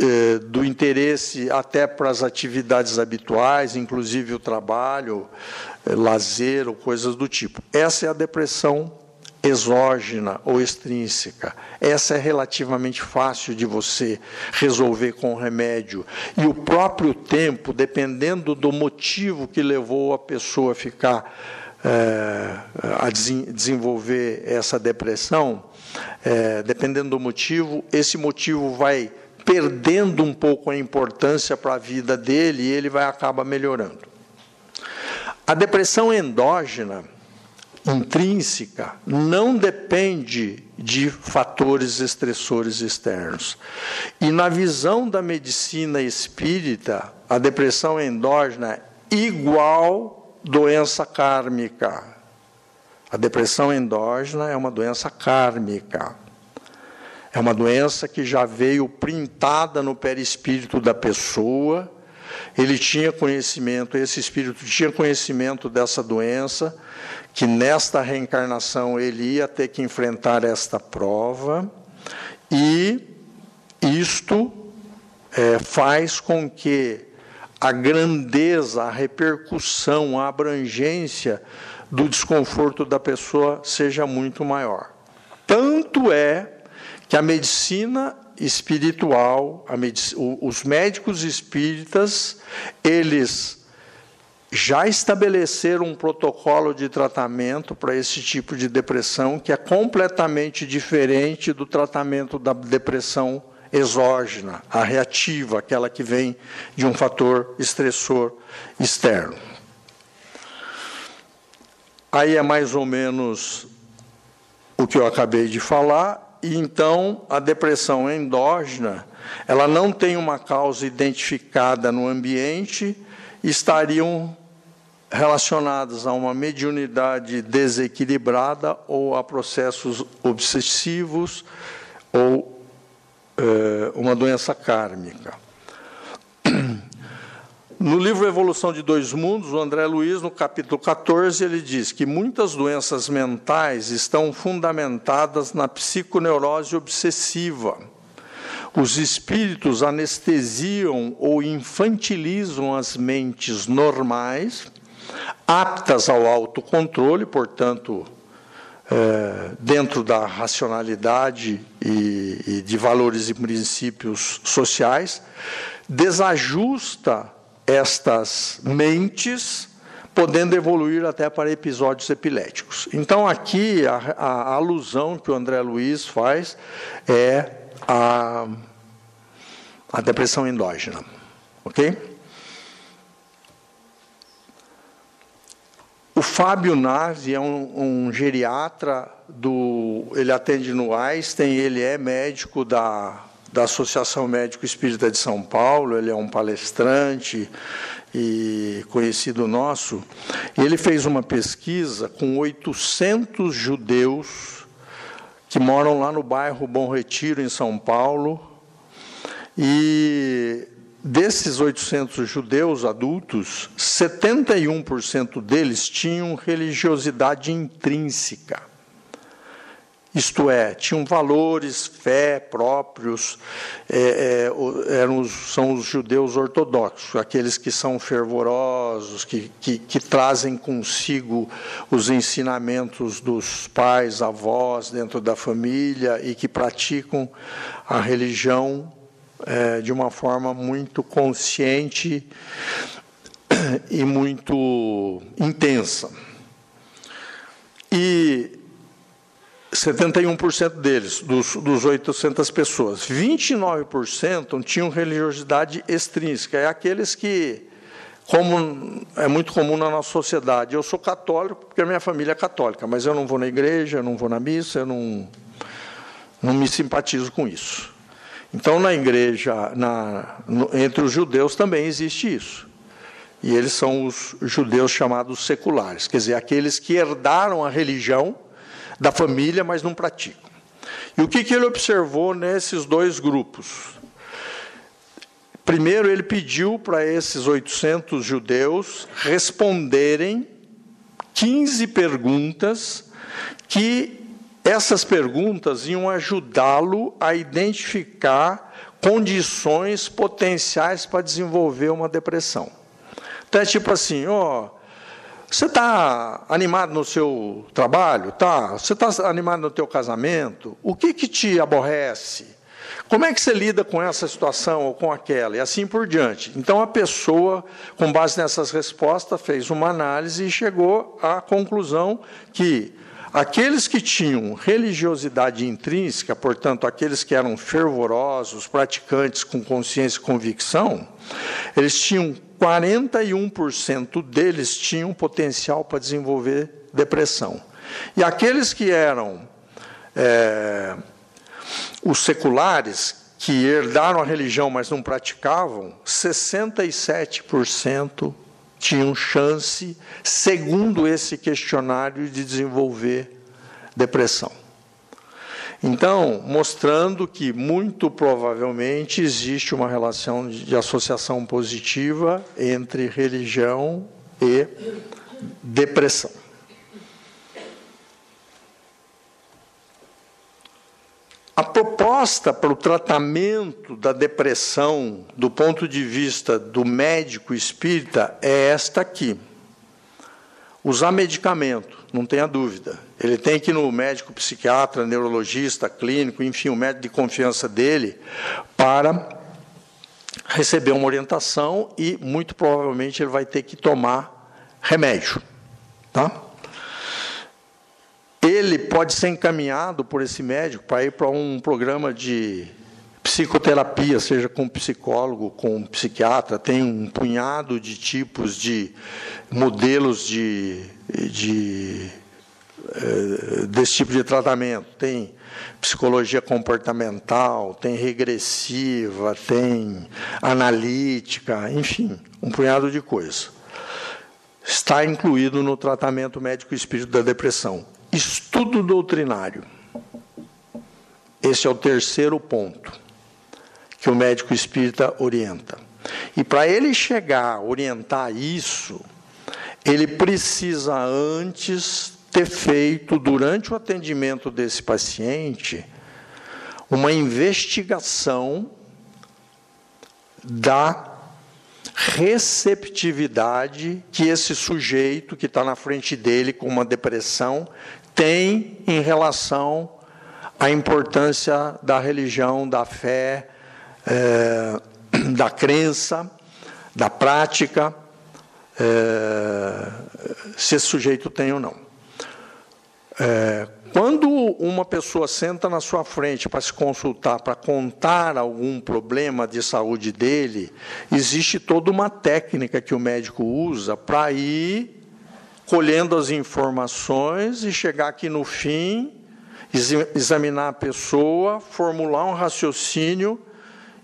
eh, do interesse até para as atividades habituais, inclusive o trabalho, eh, lazer ou coisas do tipo. Essa é a depressão exógena ou extrínseca. Essa é relativamente fácil de você resolver com remédio. E o próprio tempo, dependendo do motivo que levou a pessoa a ficar é, a desenvolver essa depressão, é, dependendo do motivo, esse motivo vai perdendo um pouco a importância para a vida dele e ele vai acaba melhorando. A depressão endógena, intrínseca, não depende de fatores estressores externos. E na visão da medicina espírita, a depressão endógena igual doença kármica. A depressão endógena é uma doença kármica. É uma doença que já veio printada no perispírito da pessoa ele tinha conhecimento, esse espírito tinha conhecimento dessa doença, que nesta reencarnação ele ia ter que enfrentar esta prova, e isto é, faz com que a grandeza, a repercussão, a abrangência do desconforto da pessoa seja muito maior. Tanto é que a medicina espiritual, os médicos espíritas, eles já estabeleceram um protocolo de tratamento para esse tipo de depressão que é completamente diferente do tratamento da depressão exógena, a reativa, aquela que vem de um fator estressor externo. Aí é mais ou menos o que eu acabei de falar, e então a depressão endógena, ela não tem uma causa identificada no ambiente, estariam relacionadas a uma mediunidade desequilibrada ou a processos obsessivos ou uma doença kármica. *clears throat* No livro Evolução de Dois Mundos, o André Luiz, no capítulo 14, ele diz que muitas doenças mentais estão fundamentadas na psiconeurose obsessiva. Os espíritos anestesiam ou infantilizam as mentes normais, aptas ao autocontrole, portanto, é, dentro da racionalidade e, e de valores e princípios sociais, desajusta estas mentes, podendo evoluir até para episódios epiléticos. Então, aqui, a, a alusão que o André Luiz faz é a, a depressão endógena. Ok? O Fábio Nazi é um, um, geriatra do. Ele atende no Einstein, ele é médico da da Associação Médico Espírita de São Paulo, ele é um palestrante e conhecido nosso. Ele fez uma pesquisa com 800 judeus que moram lá no bairro Bom Retiro, em São Paulo, e desses 800 judeus adultos, 71% deles tinham religiosidade intrínseca. Isto é, tinham valores, fé próprios, é, é, eram, são os judeus ortodoxos, aqueles que são fervorosos, que, que, que trazem consigo os ensinamentos dos pais, avós dentro da família e que praticam a religião é, de uma forma muito consciente e muito intensa. E 71% deles, dos, dos 800 pessoas. 29% tinham religiosidade extrínseca, é aqueles que, como é muito comum na nossa sociedade, eu sou católico porque a minha família é católica, mas eu não vou na igreja, eu não vou na missa, eu não, não me simpatizo com isso. Então, na igreja, na, no, entre os judeus também existe isso. E eles são os judeus chamados seculares, quer dizer, aqueles que herdaram a religião da família, mas não praticam. E o que, que ele observou nesses dois grupos? Primeiro, ele pediu para esses 800 judeus responderem 15 perguntas que essas perguntas iam ajudá-lo a identificar condições potenciais para desenvolver uma depressão. Então é tipo assim, ó, você está animado no seu trabalho? Tá. Você está animado no teu casamento? O que, que te aborrece? Como é que você lida com essa situação ou com aquela? E assim por diante. Então a pessoa, com base nessas respostas, fez uma análise e chegou à conclusão que aqueles que tinham religiosidade intrínseca, portanto, aqueles que eram fervorosos, praticantes com consciência e convicção, eles tinham 41% deles tinham potencial para desenvolver depressão. E aqueles que eram é, os seculares, que herdaram a religião, mas não praticavam, 67% tinham chance, segundo esse questionário, de desenvolver depressão. Então, mostrando que muito provavelmente existe uma relação de associação positiva entre religião e depressão. Proposta para o tratamento da depressão, do ponto de vista do médico espírita, é esta aqui: usar medicamento, não tenha dúvida. Ele tem que ir no médico psiquiatra, neurologista, clínico, enfim, o médico de confiança dele, para receber uma orientação e, muito provavelmente, ele vai ter que tomar remédio. Tá? Ele pode ser encaminhado por esse médico para ir para um programa de psicoterapia, seja com psicólogo, com psiquiatra, tem um punhado de tipos de modelos de, de eh, desse tipo de tratamento. Tem psicologia comportamental, tem regressiva, tem analítica, enfim, um punhado de coisas. Está incluído no tratamento médico espírito da depressão. Estudo doutrinário. Esse é o terceiro ponto que o médico espírita orienta. E para ele chegar a orientar isso, ele precisa antes ter feito, durante o atendimento desse paciente, uma investigação da receptividade que esse sujeito que está na frente dele com uma depressão tem em relação à importância da religião, da fé, é, da crença, da prática, é, se esse sujeito tem ou não. É, quando uma pessoa senta na sua frente para se consultar, para contar algum problema de saúde dele, existe toda uma técnica que o médico usa para ir colhendo as informações e chegar aqui no fim, examinar a pessoa, formular um raciocínio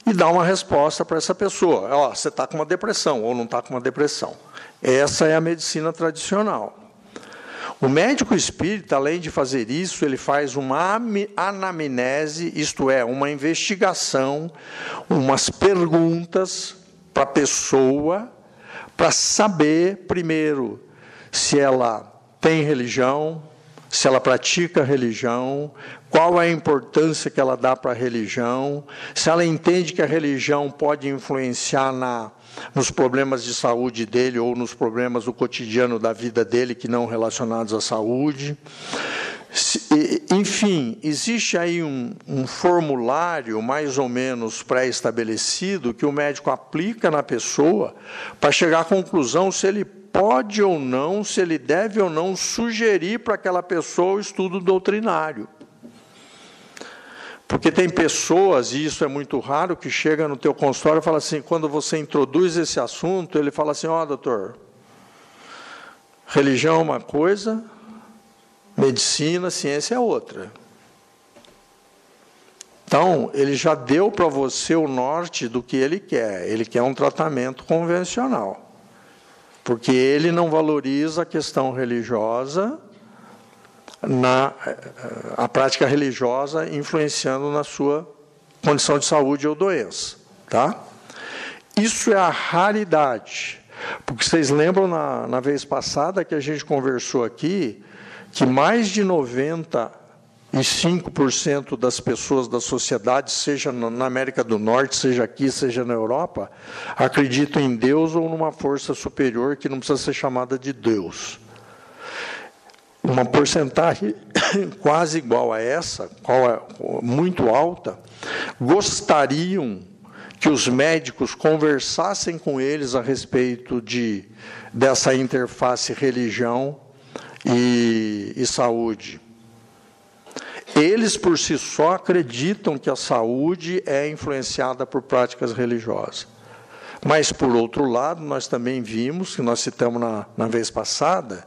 e dar uma resposta para essa pessoa. Ó, você está com uma depressão ou não está com uma depressão. Essa é a medicina tradicional. O médico espírita, além de fazer isso, ele faz uma anamnese, isto é, uma investigação, umas perguntas para a pessoa, para saber, primeiro, se ela tem religião, se ela pratica religião, qual é a importância que ela dá para a religião, se ela entende que a religião pode influenciar na, nos problemas de saúde dele ou nos problemas do cotidiano da vida dele que não relacionados à saúde. Enfim, existe aí um, um formulário mais ou menos pré-estabelecido que o médico aplica na pessoa para chegar à conclusão se ele pode ou não, se ele deve ou não sugerir para aquela pessoa o estudo doutrinário. Porque tem pessoas, e isso é muito raro, que chega no teu consultório e fala assim, quando você introduz esse assunto, ele fala assim, ó oh, doutor, religião é uma coisa, medicina, ciência é outra. Então, ele já deu para você o norte do que ele quer. Ele quer um tratamento convencional. Porque ele não valoriza a questão religiosa, na, a prática religiosa influenciando na sua condição de saúde ou doença. Tá? Isso é a raridade. Porque vocês lembram na, na vez passada que a gente conversou aqui que mais de 90 e 5% das pessoas da sociedade, seja na América do Norte, seja aqui, seja na Europa, acreditam em Deus ou numa força superior que não precisa ser chamada de Deus. Uma porcentagem *coughs* quase igual a essa, é muito alta, gostariam que os médicos conversassem com eles a respeito de dessa interface religião e, e saúde. Eles por si só acreditam que a saúde é influenciada por práticas religiosas. Mas, por outro lado, nós também vimos, que nós citamos na, na vez passada,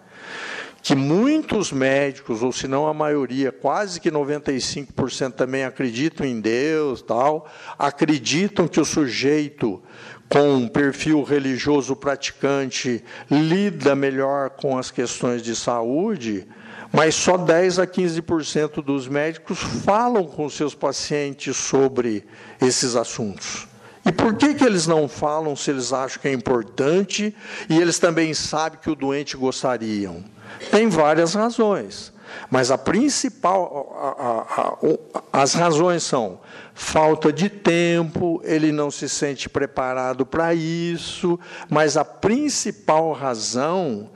que muitos médicos, ou se não a maioria, quase que 95% também acreditam em Deus, tal, acreditam que o sujeito com um perfil religioso praticante lida melhor com as questões de saúde, mas só 10 a 15% dos médicos falam com seus pacientes sobre esses assuntos. E por que, que eles não falam se eles acham que é importante e eles também sabem que o doente gostariam? Tem várias razões, mas a principal, a, a, a, as razões são falta de tempo, ele não se sente preparado para isso, mas a principal razão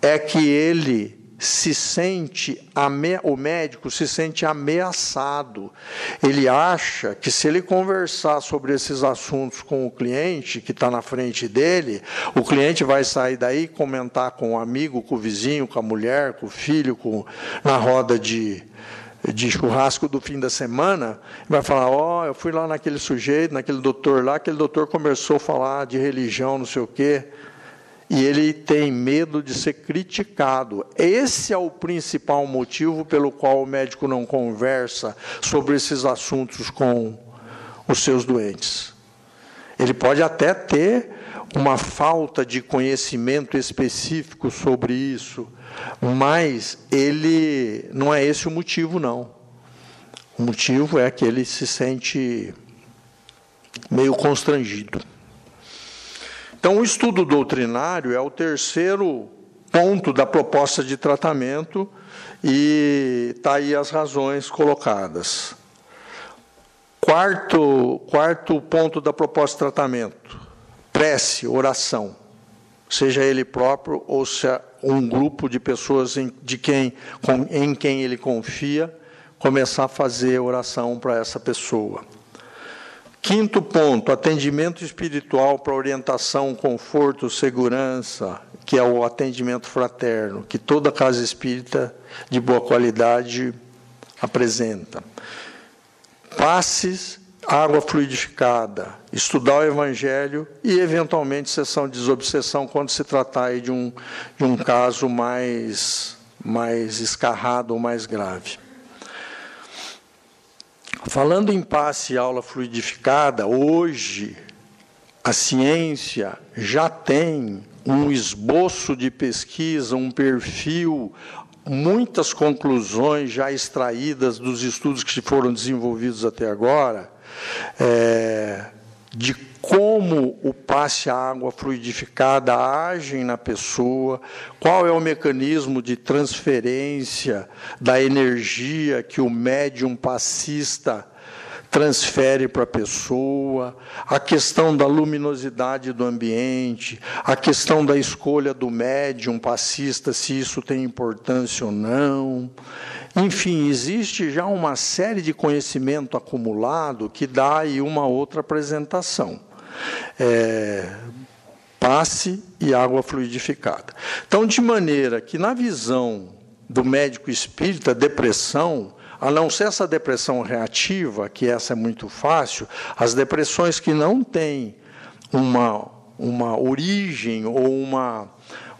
é que ele se sente, o médico se sente ameaçado. Ele acha que se ele conversar sobre esses assuntos com o cliente que está na frente dele, o cliente vai sair daí comentar com o amigo, com o vizinho, com a mulher, com o filho, com, na roda de, de churrasco do fim da semana, vai falar: Ó, oh, eu fui lá naquele sujeito, naquele doutor lá, aquele doutor começou a falar de religião, não sei o quê e ele tem medo de ser criticado. Esse é o principal motivo pelo qual o médico não conversa sobre esses assuntos com os seus doentes. Ele pode até ter uma falta de conhecimento específico sobre isso, mas ele não é esse o motivo não. O motivo é que ele se sente meio constrangido. Então, o estudo doutrinário é o terceiro ponto da proposta de tratamento e está aí as razões colocadas. Quarto, quarto ponto da proposta de tratamento: prece, oração. Seja ele próprio ou se um grupo de pessoas em, de quem, com, em quem ele confia, começar a fazer oração para essa pessoa. Quinto ponto, atendimento espiritual para orientação, conforto, segurança, que é o atendimento fraterno, que toda casa espírita de boa qualidade apresenta. Passes, água fluidificada, estudar o Evangelho e, eventualmente, sessão de desobsessão quando se tratar de um, de um caso mais, mais escarrado ou mais grave. Falando em passe e aula fluidificada, hoje a ciência já tem um esboço de pesquisa, um perfil, muitas conclusões já extraídas dos estudos que foram desenvolvidos até agora, é, de como o passe água fluidificada age na pessoa, qual é o mecanismo de transferência da energia que o médium passista transfere para a pessoa, a questão da luminosidade do ambiente, a questão da escolha do médium passista, se isso tem importância ou não. Enfim, existe já uma série de conhecimento acumulado que dá aí uma outra apresentação. É, passe e água fluidificada. Então, de maneira que, na visão do médico espírita, depressão, a não ser essa depressão reativa, que essa é muito fácil, as depressões que não têm uma, uma origem ou uma,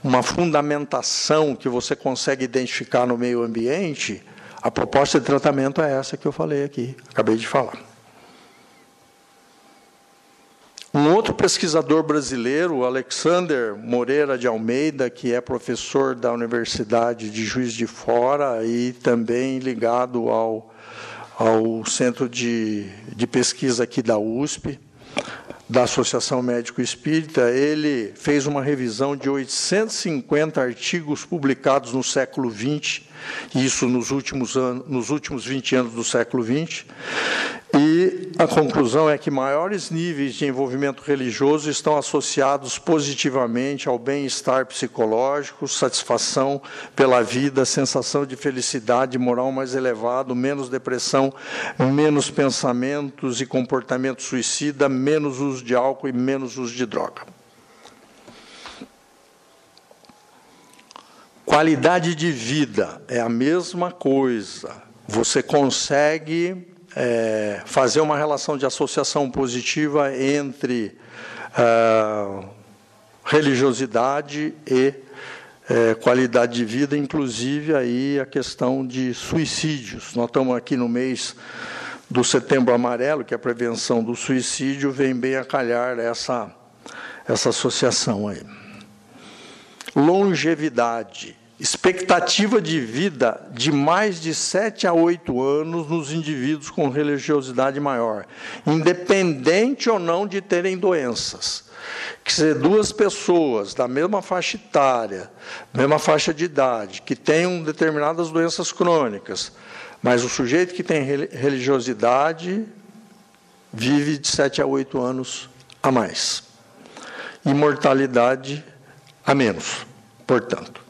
uma fundamentação que você consegue identificar no meio ambiente, a proposta de tratamento é essa que eu falei aqui, acabei de falar. Um outro pesquisador brasileiro, Alexander Moreira de Almeida, que é professor da Universidade de Juiz de Fora e também ligado ao, ao Centro de, de Pesquisa aqui da USP, da Associação Médico Espírita, ele fez uma revisão de 850 artigos publicados no século XX, isso nos últimos, anos, nos últimos 20 anos do século XX, e a conclusão é que maiores níveis de envolvimento religioso estão associados positivamente ao bem-estar psicológico, satisfação pela vida, sensação de felicidade moral mais elevado, menos depressão, menos pensamentos e comportamento suicida, menos uso de álcool e menos uso de droga. Qualidade de vida é a mesma coisa. Você consegue é, fazer uma relação de associação positiva entre é, religiosidade e é, qualidade de vida, inclusive aí a questão de suicídios. Nós estamos aqui no mês do Setembro Amarelo, que é a prevenção do suicídio, vem bem a calhar essa, essa associação aí. Longevidade expectativa de vida de mais de 7 a 8 anos nos indivíduos com religiosidade maior, independente ou não de terem doenças. Que se duas pessoas da mesma faixa etária, mesma faixa de idade, que tenham determinadas doenças crônicas, mas o sujeito que tem religiosidade vive de 7 a 8 anos a mais. E mortalidade a menos, portanto.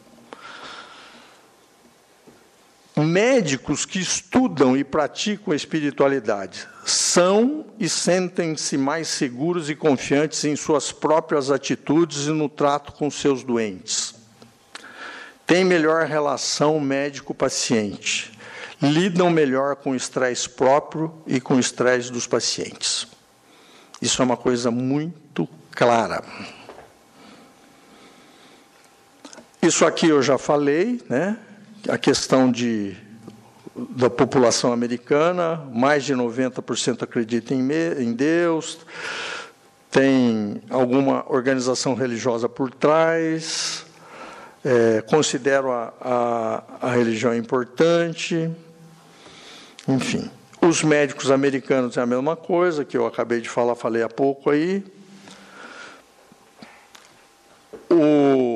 Médicos que estudam e praticam a espiritualidade são e sentem-se mais seguros e confiantes em suas próprias atitudes e no trato com seus doentes. Têm melhor relação médico-paciente. Lidam melhor com o estresse próprio e com o estresse dos pacientes. Isso é uma coisa muito clara. Isso aqui eu já falei, né? a questão de, da população americana, mais de 90% acredita em, me, em Deus, tem alguma organização religiosa por trás, é, consideram a, a, a religião importante, enfim. Os médicos americanos é a mesma coisa, que eu acabei de falar, falei há pouco aí. O,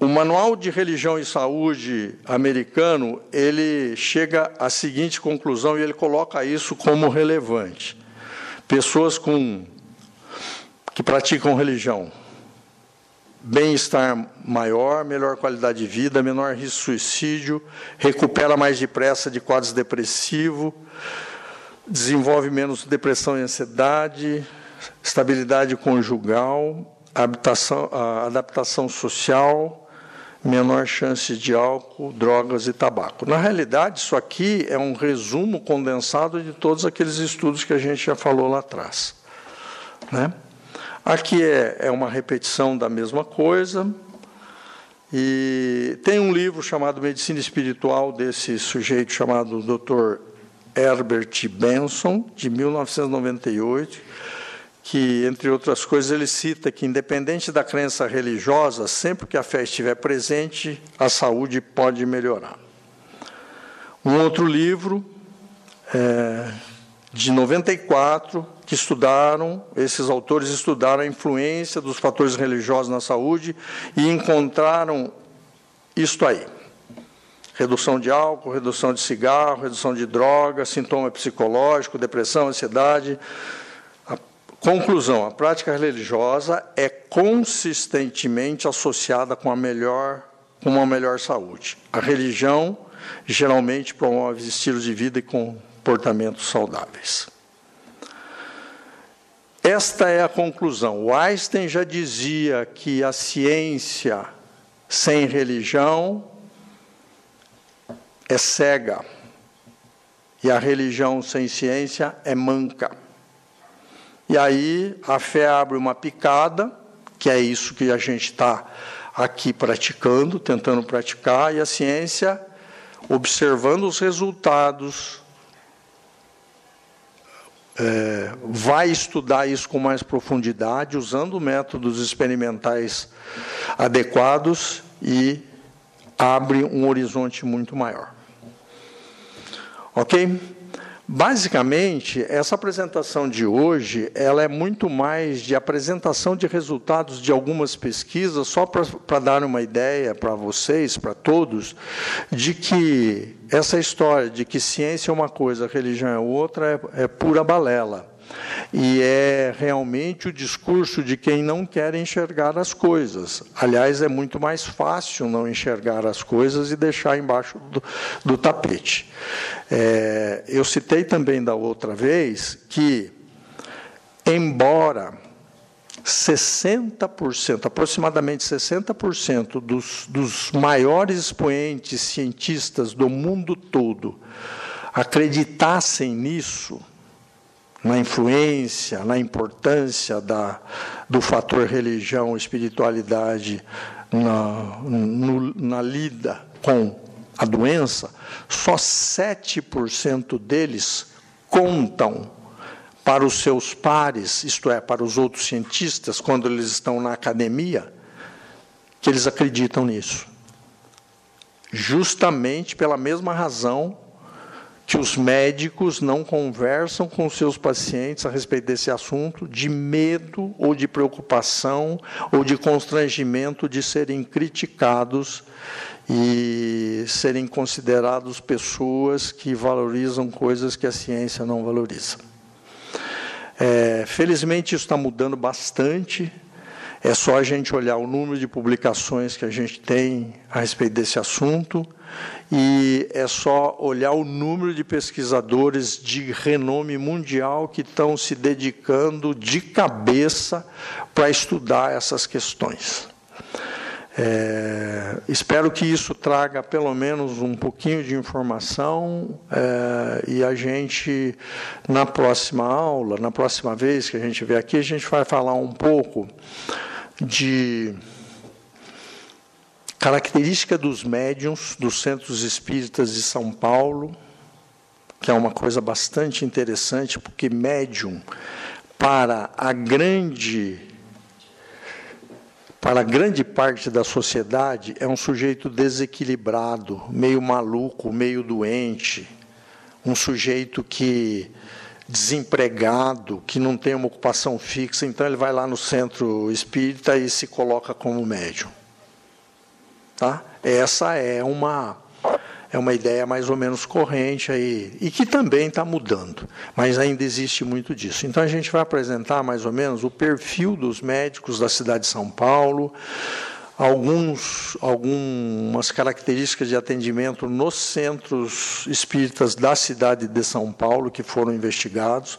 o Manual de Religião e Saúde americano, ele chega à seguinte conclusão e ele coloca isso como relevante. Pessoas com que praticam religião, bem-estar maior, melhor qualidade de vida, menor risco de suicídio, recupera mais depressa de quadros depressivos, desenvolve menos depressão e ansiedade, estabilidade conjugal, adaptação, adaptação social, menor chance de álcool, drogas e tabaco. Na realidade, isso aqui é um resumo condensado de todos aqueles estudos que a gente já falou lá atrás. Né? Aqui é, é uma repetição da mesma coisa. E tem um livro chamado Medicina Espiritual, desse sujeito chamado Dr. Herbert Benson, de 1998 que, entre outras coisas, ele cita que, independente da crença religiosa, sempre que a fé estiver presente, a saúde pode melhorar. Um outro livro, é, de 94, que estudaram, esses autores estudaram a influência dos fatores religiosos na saúde e encontraram isto aí. Redução de álcool, redução de cigarro, redução de droga, sintoma psicológico, depressão, ansiedade, Conclusão: a prática religiosa é consistentemente associada com a melhor, com uma melhor saúde. A religião geralmente promove estilos de vida e comportamentos saudáveis. Esta é a conclusão. O Einstein já dizia que a ciência sem religião é cega. E a religião sem ciência é manca. E aí a fé abre uma picada, que é isso que a gente está aqui praticando, tentando praticar, e a ciência, observando os resultados, é, vai estudar isso com mais profundidade, usando métodos experimentais adequados e abre um horizonte muito maior. Ok? Basicamente, essa apresentação de hoje, ela é muito mais de apresentação de resultados de algumas pesquisas, só para dar uma ideia para vocês, para todos, de que essa história de que ciência é uma coisa, religião é outra, é, é pura balela. E é realmente o discurso de quem não quer enxergar as coisas. Aliás, é muito mais fácil não enxergar as coisas e deixar embaixo do, do tapete. É, eu citei também da outra vez que, embora 60%, aproximadamente 60% dos, dos maiores expoentes cientistas do mundo todo acreditassem nisso, na influência, na importância da, do fator religião, espiritualidade na, no, na lida com a doença, só 7% deles contam para os seus pares, isto é, para os outros cientistas, quando eles estão na academia, que eles acreditam nisso. Justamente pela mesma razão que os médicos não conversam com seus pacientes a respeito desse assunto, de medo ou de preocupação ou de constrangimento de serem criticados e serem considerados pessoas que valorizam coisas que a ciência não valoriza. É, felizmente, isso está mudando bastante. É só a gente olhar o número de publicações que a gente tem a respeito desse assunto e é só olhar o número de pesquisadores de renome mundial que estão se dedicando de cabeça para estudar essas questões. É, espero que isso traga pelo menos um pouquinho de informação é, e a gente, na próxima aula, na próxima vez que a gente vier aqui, a gente vai falar um pouco de Característica dos médiums dos centros espíritas de São Paulo, que é uma coisa bastante interessante, porque médium, para a grande para a grande parte da sociedade, é um sujeito desequilibrado, meio maluco, meio doente, um sujeito que desempregado, que não tem uma ocupação fixa, então ele vai lá no centro espírita e se coloca como médium. Tá? Essa é uma é uma ideia mais ou menos corrente aí e que também está mudando, mas ainda existe muito disso. Então a gente vai apresentar mais ou menos o perfil dos médicos da cidade de São Paulo, alguns algumas características de atendimento nos centros espíritas da cidade de São Paulo que foram investigados.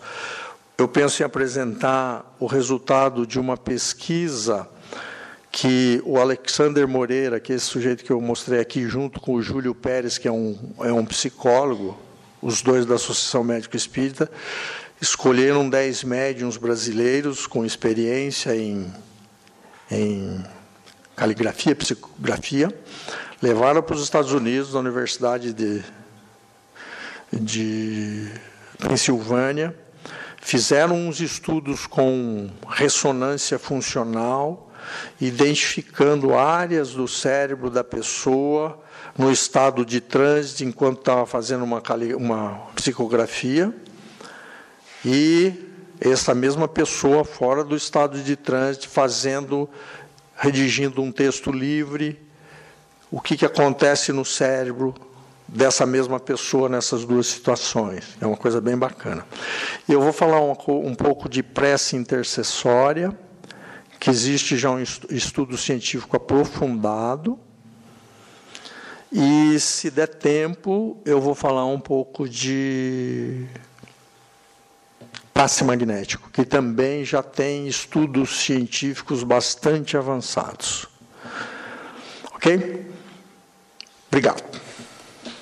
Eu penso em apresentar o resultado de uma pesquisa que o Alexander Moreira, que é esse sujeito que eu mostrei aqui, junto com o Júlio Pérez, que é um, é um psicólogo, os dois da Associação Médico Espírita, escolheram dez médiums brasileiros com experiência em, em caligrafia, psicografia, levaram para os Estados Unidos, na Universidade de, de Pensilvânia, fizeram uns estudos com ressonância funcional, identificando áreas do cérebro da pessoa no estado de trânsito enquanto estava fazendo uma, uma psicografia e essa mesma pessoa fora do estado de trânsito fazendo redigindo um texto livre o que, que acontece no cérebro dessa mesma pessoa nessas duas situações. É uma coisa bem bacana. Eu vou falar um, um pouco de prece intercessória que existe já um estudo científico aprofundado. E, se der tempo, eu vou falar um pouco de passe magnético, que também já tem estudos científicos bastante avançados. Ok? Obrigado.